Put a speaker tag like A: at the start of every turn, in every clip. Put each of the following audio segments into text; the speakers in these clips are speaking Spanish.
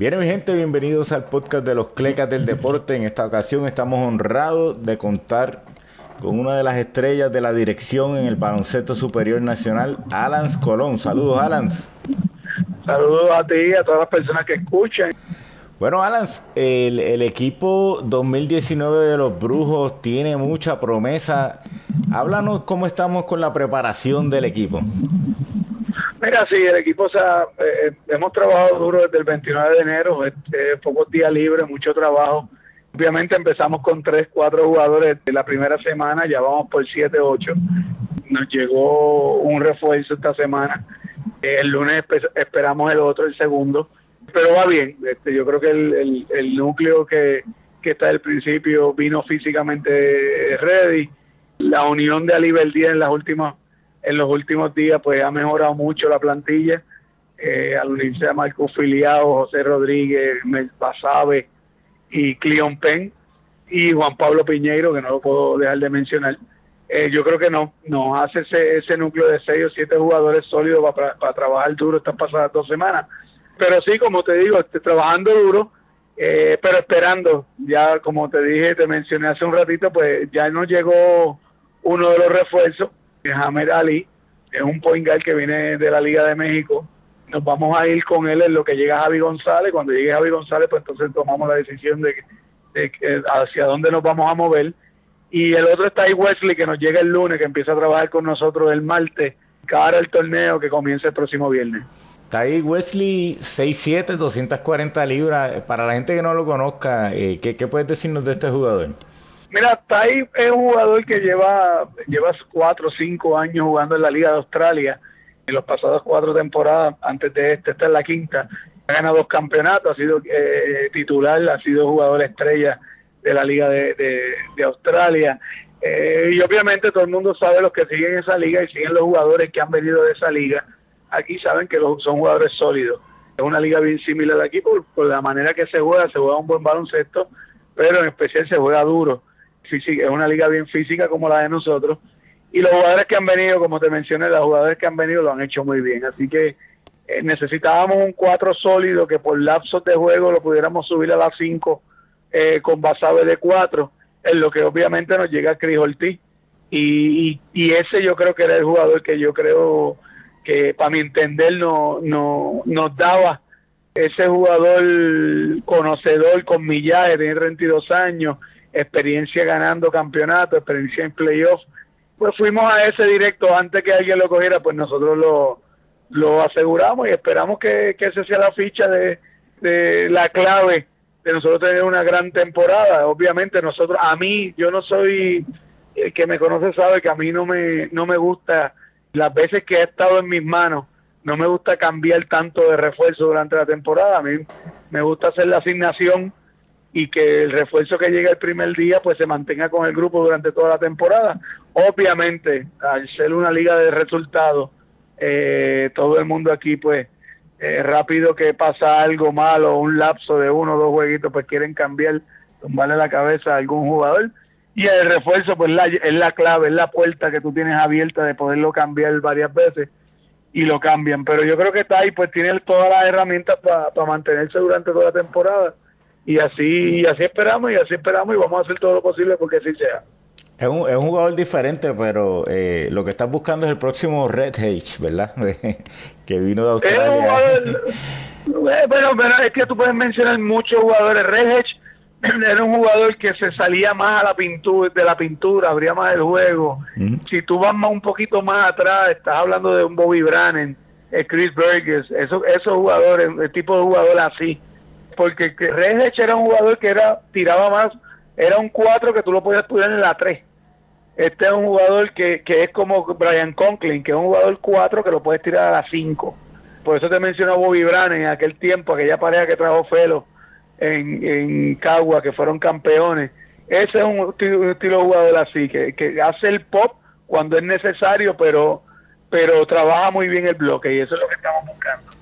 A: Bien, mi gente, bienvenidos al podcast de los Clecas del Deporte. En esta ocasión estamos honrados de contar con una de las estrellas de la dirección en el baloncesto superior nacional, Alans Colón. Saludos, Alans.
B: Saludos a ti y a todas las personas que escuchan.
A: Bueno, Alans, el, el, equipo 2019 de los Brujos tiene mucha promesa. Háblanos cómo estamos con la preparación del equipo.
B: Mira, sí, el equipo, o sea, eh, hemos trabajado duro desde el 29 de enero, pocos días libres, mucho trabajo. Obviamente empezamos con tres, cuatro jugadores de la primera semana, ya vamos por siete, ocho. Nos llegó un refuerzo esta semana. El lunes esperamos el otro, el segundo. Pero va bien. Este, yo creo que el, núcleo que, está del principio vino físicamente ready. La unión de Ali en las últimas en los últimos días pues ha mejorado mucho la plantilla. Eh, al unirse a Marco Filiado, José Rodríguez, Basabe y Cleon Penn y Juan Pablo Piñeiro, que no lo puedo dejar de mencionar. Eh, yo creo que no, nos hace ese, ese núcleo de seis o siete jugadores sólidos para, para trabajar duro estas pasadas dos semanas. Pero sí, como te digo, este, trabajando duro, eh, pero esperando. Ya, como te dije, te mencioné hace un ratito, pues ya nos llegó uno de los refuerzos Hamed Ali, es un point guard que viene de la Liga de México. Nos vamos a ir con él en lo que llega Javi González. Cuando llegue Javi González, pues entonces tomamos la decisión de, hacia dónde nos vamos a mover. Y el otro está ahí Wesley, que nos llega el lunes, que empieza a trabajar con nosotros el martes, cara el torneo que comienza el próximo viernes.
A: Está ahí Wesley 6'7, 240 libras. Para la gente que no lo conozca, eh, ¿qué, ¿qué puedes decirnos de este jugador?
B: Mira, Tai es un jugador que lleva, lleva cuatro o cinco años jugando en la Liga de Australia. En los pasados cuatro temporadas, antes de este, esta es la quinta. Ha ganado dos campeonatos, ha sido eh, titular, ha sido jugador estrella de la Liga de, Australia. Eh, y obviamente todo el mundo sabe los que siguen esa liga y siguen los jugadores que han venido de esa liga. Aquí saben que son jugadores sólidos. Es una liga bien similar aquí por, por la manera que se juega, se juega un buen baloncesto, pero en especial se juega duro es una liga bien física como la de nosotros. Y los jugadores que han venido, como te mencioné, los jugadores que han venido lo han hecho muy bien. Así que eh, necesitábamos un 4 sólido que por lapsos de juego lo pudiéramos subir a las 5 eh, con Basabe de 4, en lo que obviamente nos llega Chris Ortiz. Y, y, ese yo creo que era el jugador que yo creo que para mi entender no, no, nos daba ese jugador conocedor con millaje, tiene 32 años, experiencia ganando campeonato, experiencia en playoff, pues fuimos a ese directo antes que alguien lo cogiera, pues nosotros lo, lo aseguramos y esperamos que, que esa sea la ficha de, de la clave de nosotros tener una gran temporada. Obviamente nosotros, a mí, yo no soy, el que me conoce sabe que a mí no me, no me gusta, las veces que he estado en mis manos, no me gusta cambiar tanto de refuerzo durante la temporada, a mí me gusta hacer la asignación y que el refuerzo que llega el primer día pues se mantenga con el grupo durante toda la temporada. Obviamente, al ser una liga de resultados, eh, todo el mundo aquí pues eh, rápido que pasa algo malo, un lapso de uno o dos jueguitos, pues quieren cambiar, tumbarle la cabeza a algún jugador. Y el refuerzo pues la, es la clave, es la puerta que tú tienes abierta de poderlo cambiar varias veces y lo cambian. Pero yo creo que está ahí, pues tiene todas las herramientas para mantenerse durante toda la temporada y así, así esperamos y así esperamos y vamos a hacer todo lo posible porque así sea.
A: Es un, es un jugador diferente, pero eh, lo que estás buscando es el próximo Red H, ¿verdad? que vino de Australia.
B: Eh, bueno, pero es que tú puedes mencionar muchos jugadores. Red H era un jugador que se salía más a la pintura, de la pintura, abría más el juego. Si tú vas más un poquito más atrás, estás hablando de un Bobby Brannan, eh, Chris Burgess, esos, esos jugadores, el tipo de jugador así porque Reyes era un jugador que era tiraba más, era un 4 que tú lo podías poner en la 3. Este es un jugador que, que es como Brian Conklin, que es un jugador 4 que lo puedes tirar a la 5. Por eso te mencionó Bobby Brown en aquel tiempo, aquella pareja que trajo Felo en, en Cagua, que fueron campeones. Ese es un estilo, de jugador así, que, que hace el pop cuando es necesario, pero, pero trabaja muy bien el bloque y eso es lo que estamos buscando.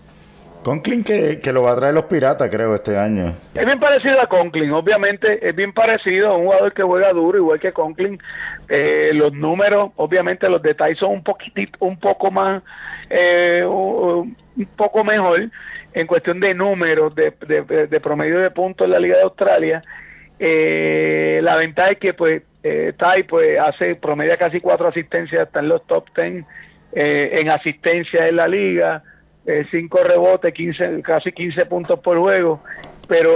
A: Conklin que, que, lo va a traer los piratas, creo, este año.
B: Es bien parecido a Conklin, obviamente es bien parecido a un jugador que juega duro, igual que Conklin. Eh, los números, obviamente los detalles son un poquitito, un poco más, eh, un poco mejor. en cuestión de números, de, de, promedio de puntos en la Liga de Australia. Eh, la ventaja es que pues eh, Tai pues hace promedia casi cuatro asistencias, está en los top ten eh, en asistencia en la liga, eh, cinco rebotes, 15, casi 15 puntos por juego, pero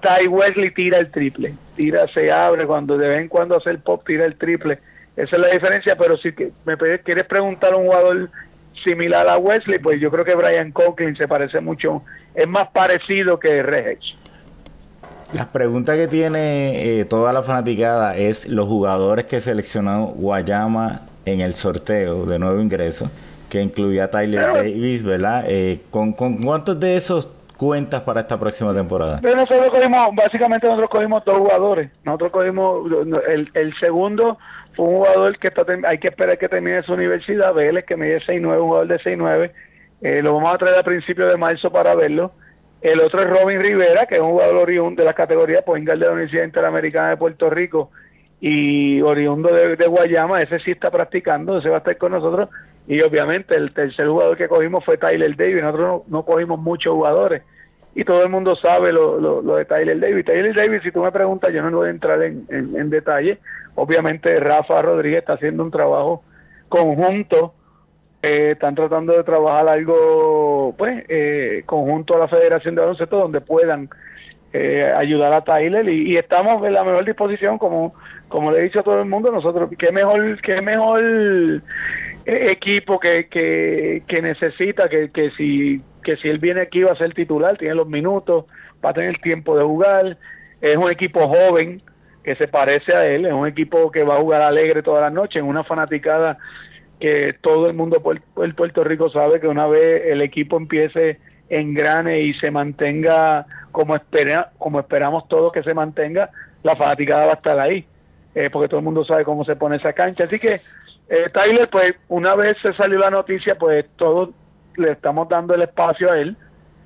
B: Ty Wesley tira el triple, tira, se abre, cuando de vez en cuando hace el pop, tira el triple, esa es la diferencia, pero si me quieres preguntar a un jugador similar a Wesley, pues yo creo que Brian Conklin se parece mucho, es más parecido que Regis.
A: La pregunta que tiene eh, toda la fanaticada es los jugadores que seleccionó Guayama en el sorteo de nuevo ingreso, que incluía a Tyler Davis, ¿verdad? Eh, ¿con, ¿con, cuántos de esos cuentas para esta próxima temporada?
B: nosotros cogimos, básicamente nosotros cogimos dos jugadores. Nosotros cogimos, el, el segundo fue un jugador que está, hay que esperar que termine su universidad, Vélez, que mide 6'9", un jugador de 6'9". Eh, lo vamos a traer a principios de marzo para verlo. El otro es Robin Rivera, que es un jugador oriundo de la categoría point de la Universidad Interamericana de Puerto Rico y oriundo de, Guayama, ese sí está practicando, ese va a estar con nosotros. Y obviamente el tercer jugador que cogimos fue Tyler Davis, nosotros no, cogimos muchos jugadores. Y todo el mundo sabe lo, lo, de Tyler Davis. Tyler Davis, si tú me preguntas, yo no voy a entrar en, en, detalle. Obviamente Rafa Rodríguez está haciendo un trabajo conjunto, eh, están tratando de trabajar algo, pues, eh, conjunto a la Federación de Baloncesto donde puedan eh, ayudar a Tyler. Y, estamos en la mejor disposición como como le he dicho a todo el mundo. Nosotros qué mejor qué mejor equipo que, que, que necesita que, que si que si él viene aquí va a ser titular tiene los minutos va a tener tiempo de jugar es un equipo joven que se parece a él es un equipo que va a jugar alegre toda la noche en una fanaticada que todo el mundo en Puerto Rico sabe que una vez el equipo empiece en grane y se mantenga como, espera, como esperamos todos que se mantenga, la fanaticada va a estar ahí, eh, porque todo el mundo sabe cómo se pone esa cancha. Así que eh, Tyler, pues una vez se salió la noticia, pues todos le estamos dando el espacio a él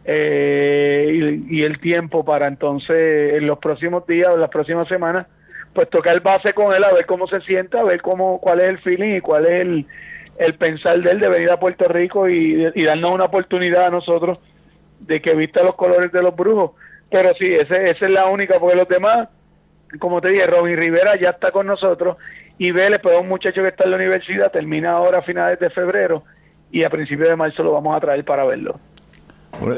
B: eh, y, el tiempo para entonces en los próximos días o en las próximas semanas, pues tocar base con él a ver cómo se siente, a ver cómo cuál es el feeling y cuál es el, el pensar de él de venir a Puerto Rico y, y darnos una oportunidad a nosotros de que vista los colores de los brujos. Pero sí, ese, esa es la única, porque los demás, como te dije, Robin Rivera ya está con nosotros y Vélez, pues es un muchacho que está en la universidad, termina ahora a finales de febrero y a principios de marzo lo vamos a traer para verlo.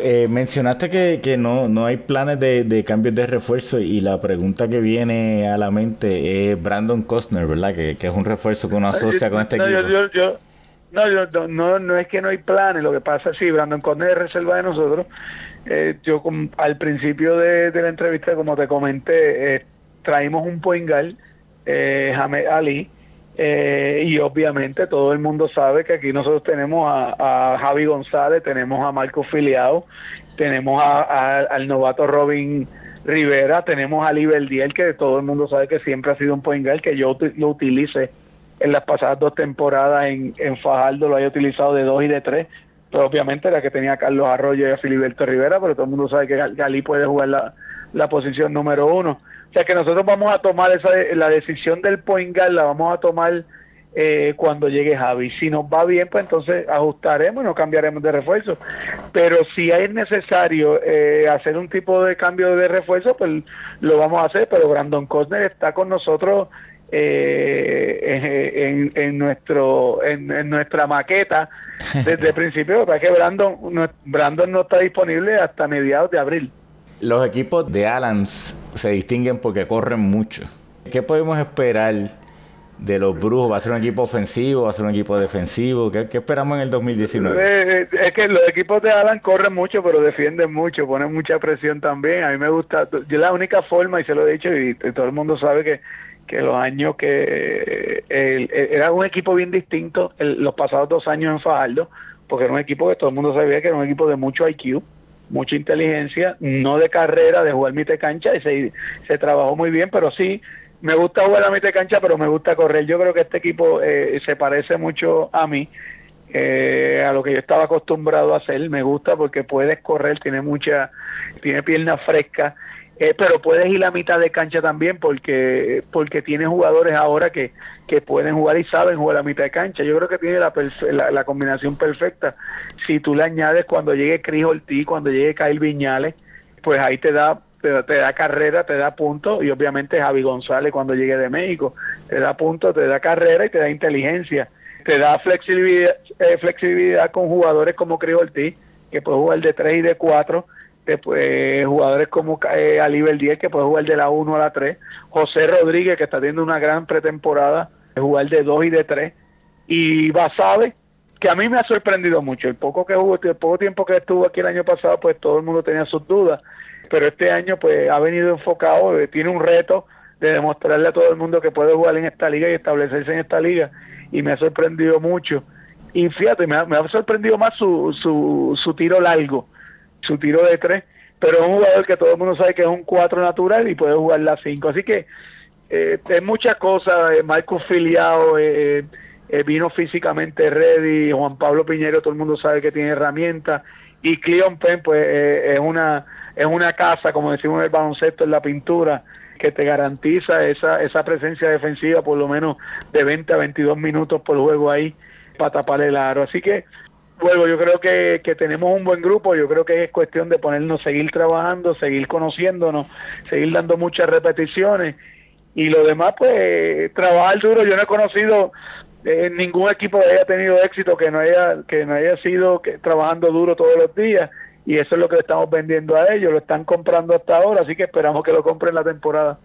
A: Eh, mencionaste que, que no, no hay planes de, de, cambios de refuerzo y la pregunta que viene a la mente es Brandon Costner, ¿verdad? Que, que es un refuerzo que uno asocia con este equipo.
B: yo, no, yo, no, no es que no hay planes, lo que pasa es sí, Brandon Conde es reserva de nosotros. Eh, yo al principio de, la entrevista, como te comenté, eh, traímos un poingal, eh, Hamed Ali, eh, y obviamente todo el mundo sabe que aquí nosotros tenemos a, Javi González, tenemos a Marco Filiado, tenemos a, al novato Robin Rivera, tenemos a Liberdiel, que todo el mundo sabe que siempre ha sido un poingal, que yo lo utilice en las pasadas dos temporadas en, en Fajardo lo haya utilizado de dos y de tres, pero obviamente la que tenía Carlos Arroyo y a Filiberto Rivera, pero todo el mundo sabe que Galí puede jugar la, la posición número uno. O sea que nosotros vamos a tomar esa la decisión del point guard, la vamos a tomar eh, cuando llegue Javi. Si nos va bien, pues entonces ajustaremos y no cambiaremos de refuerzo. Pero si es necesario eh, hacer un tipo de cambio de refuerzo, pues lo vamos a hacer. Pero Brandon Costner está con nosotros eh, en, en, nuestro en, nuestra maqueta desde el principio para que Brandon no, Brandon no está disponible hasta mediados de abril
A: los equipos de Alans se distinguen porque corren mucho ¿qué podemos esperar de los Brujos? ¿Va a ser un equipo ofensivo? ¿Va a ser un equipo defensivo? ¿Qué, esperamos en el 2019?
B: Eh, eh, es que los equipos de Alan corren mucho, pero defienden mucho, ponen mucha presión también. A mí me gusta, yo la única forma, y se lo he dicho, y todo el mundo sabe que que los años que era un equipo bien distinto los pasados dos años en Fajardo, porque era un equipo que todo el mundo sabía que era un equipo de mucho IQ, mucha inteligencia, no de carrera, de jugar mitad cancha, y se, se trabajó muy bien, pero sí, me gusta jugar a mitad cancha, pero me gusta correr. Yo creo que este equipo eh, se parece mucho a mí, eh, a lo que yo estaba acostumbrado a hacer. Me gusta porque puedes correr, tiene mucha, tiene piernas frescas eh, pero puedes ir a mitad de cancha también porque porque tiene jugadores ahora que, que pueden jugar y saben jugar a mitad de cancha. Yo creo que tiene la, la, combinación perfecta. Si tú le añades cuando llegue Cris Ortiz, cuando llegue Kyle Viñales, pues ahí te da te, da carrera, te da puntos y obviamente Javi González cuando llegue de México te da puntos, te da carrera y te da inteligencia, te da flexibilidad, eh, flexibilidad con jugadores como Cris Ortiz, que puede jugar de 3 y de 4 después jugadores como eh, Alibel 10 que puede jugar de la 1 a la 3, José Rodríguez que está teniendo una gran pretemporada, jugar de 2 y de 3, y Basabe que a mí me ha sorprendido mucho, el poco que jugó, el poco tiempo que estuvo aquí el año pasado, pues todo el mundo tenía sus dudas, pero este año pues ha venido enfocado, eh, tiene un reto de demostrarle a todo el mundo que puede jugar en esta liga y establecerse en esta liga, y me ha sorprendido mucho. Y me ha, me ha sorprendido más su, su, su tiro largo, su tiro de tres, pero es un jugador que todo el mundo sabe que es un cuatro natural y puede jugar la cinco. Así que eh, es muchas cosas. Eh, Marco Filiado eh, eh, vino físicamente ready. Juan Pablo Piñero, todo el mundo sabe que tiene herramientas. Y Cleon Penn, pues es una es una casa, como decimos en el baloncesto, en la pintura, que te garantiza esa, esa presencia defensiva por lo menos de 20 a 22 minutos por juego ahí para tapar el aro. Así que bueno, yo creo que, que tenemos un buen grupo, yo creo que es cuestión de ponernos, seguir trabajando, seguir conociéndonos, seguir dando muchas repeticiones. Y lo demás pues trabajar duro. Yo no he conocido eh, ningún equipo que haya tenido éxito que no haya que no haya sido trabajando duro todos los días. Y eso es lo que le estamos vendiendo a ellos, lo están comprando hasta ahora, así que esperamos que lo compren la temporada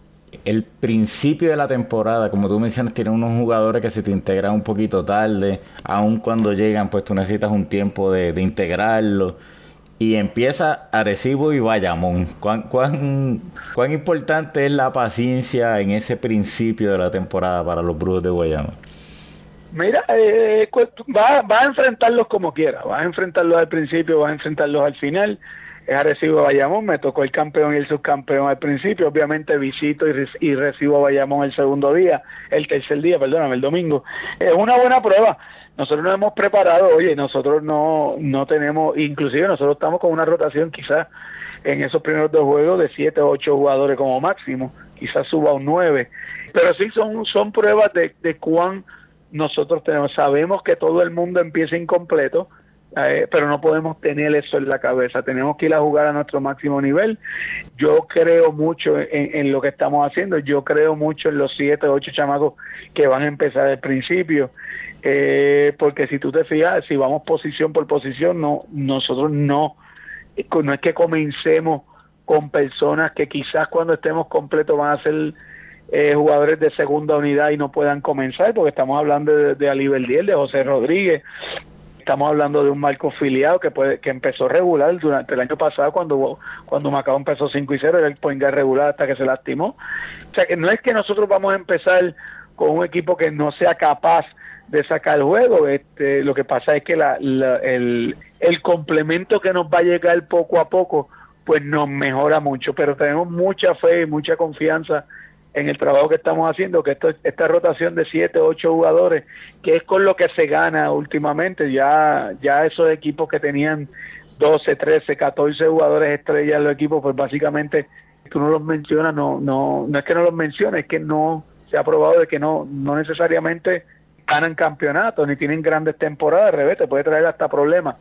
A: el principio de la temporada, como tú mencionas, tiene unos jugadores que se te integran un poquito tarde, aun cuando llegan, pues tú necesitas un tiempo de, de integrarlo. Y empieza Arecibo y Bayamón. ¿Cuán, cuán, ¿Cuán importante es la paciencia en ese principio de la temporada para los Brujos de Bayamón?
B: Mira, eh, va, va a enfrentarlos como quiera, va a enfrentarlos al principio, va a enfrentarlos al final es recibo a Bayamón, me tocó el campeón y el subcampeón al principio, obviamente visito y, recibo a Bayamón el segundo día, el tercer día, perdóname, el domingo. Es una buena prueba. Nosotros nos hemos preparado, oye, nosotros no, no tenemos, inclusive nosotros estamos con una rotación quizás en esos primeros dos juegos de siete o ocho jugadores como máximo, quizás suba un nueve, pero sí son, son pruebas de, de cuán nosotros tenemos, sabemos que todo el mundo empieza incompleto, eh, pero no podemos tener eso en la cabeza, tenemos que ir a jugar a nuestro máximo nivel. Yo creo mucho en, lo que estamos haciendo, yo creo mucho en los siete o ocho chamacos que van a empezar al principio, eh, porque si tú te fijas, si vamos posición por posición, no nosotros no, no es que comencemos con personas que quizás cuando estemos completos van a ser eh, jugadores de segunda unidad y no puedan comenzar, porque estamos hablando de, de Ali de José Rodríguez, Estamos hablando de un marco filiado que puede, que empezó regular durante el año pasado cuando cuando Macao empezó 5 y 0, era el point regular hasta que se lastimó. O sea que no es que nosotros vamos a empezar con un equipo que no sea capaz de sacar el juego. Este, lo que pasa es que la, el, el complemento que nos va a llegar poco a poco, pues nos mejora mucho. Pero tenemos mucha fe y mucha confianza en el trabajo que estamos haciendo, que esto, esta rotación de 7, 8 jugadores, que es con lo que se gana últimamente, ya, ya esos equipos que tenían 12, 13, 14 jugadores estrellas en los equipos, pues básicamente tú no los mencionas, no, no, no es que no los menciones, es que no se ha probado de que no, no necesariamente ganan campeonatos ni tienen grandes temporadas, al revés, te puede traer hasta problemas.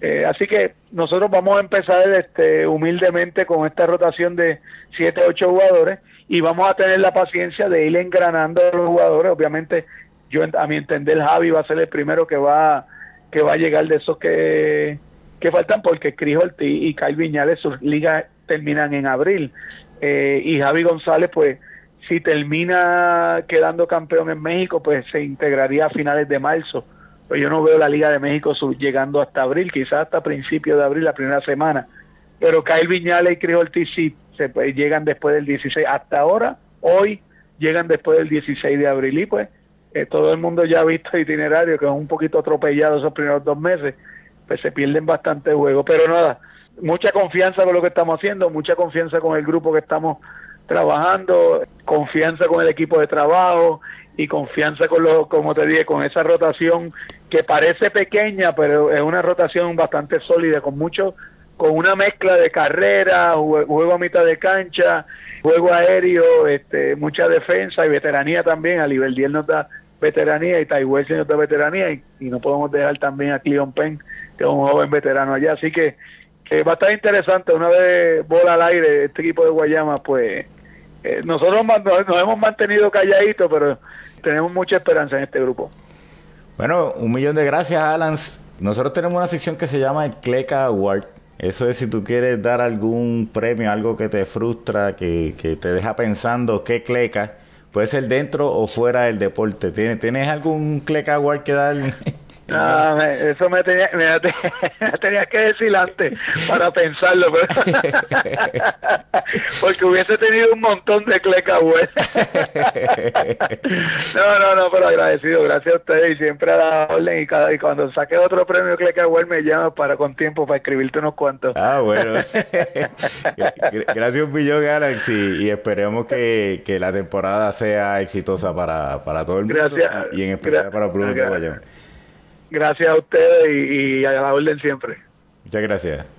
B: Eh, así que nosotros vamos a empezar este, humildemente con esta rotación de 7, 8 jugadores y vamos a tener la paciencia de ir engranando a los jugadores. Obviamente, yo a mi entender, Javi va a ser el primero que va que va a llegar de esos que, que faltan porque Cris y Kyle Viñales sus ligas terminan en abril. Eh, y Javi González pues si termina quedando campeón en México pues se integraría a finales de marzo. Pues yo no veo la Liga de México llegando hasta abril quizás hasta principios de abril la primera semana. Pero Kyle Viñales y Cris Ortiz sí se, pues, llegan después del 16. Hasta ahora, hoy, llegan después del 16 de abril y pues eh, todo el mundo ya ha visto el itinerario que es un poquito atropellado esos primeros dos meses, pues se pierden bastante juego. Pero nada, mucha confianza con lo que estamos haciendo, mucha confianza con el grupo que estamos trabajando, confianza con el equipo de trabajo y confianza con lo, como te dije, con esa rotación que parece pequeña, pero es una rotación bastante sólida, con muchos con una mezcla de carrera, juego a mitad de cancha, juego aéreo, este, mucha defensa y veteranía también. A nivel 10 nos da veteranía y Taiwán nos da veteranía y, no podemos dejar también a Cleon Penn, que es un joven veterano allá. Así que, que va a estar interesante. Una vez bola al aire este equipo de Guayama, pues eh, nosotros nos, hemos mantenido calladitos, pero tenemos mucha esperanza en este grupo.
A: Bueno, un millón de gracias, Alan. Nosotros tenemos una sección que se llama el Cleca Award. Eso es si tú quieres dar algún premio, algo que te frustra, que, que te deja pensando qué cleca. Puede ser dentro o fuera del deporte. ¿Tienes, ¿tienes algún cleca award que dar?
B: No, eso me tenía, me, tenía que decir antes para pensarlo, porque hubiese tenido un montón de cleca web. no, no, no, pero agradecido, gracias a ustedes y siempre a la orden y, cada, y cuando saque otro premio cleca me llama para con tiempo para escribirte unos cuantos.
A: Ah, bueno. gracias un millón, Alex, y, esperemos que, que, la temporada sea exitosa para, para todo el mundo
B: gracias,
A: y, en especial para Bruno Guayama.
B: Gracias a ustedes y, y a la orden siempre.
A: Muchas gracias.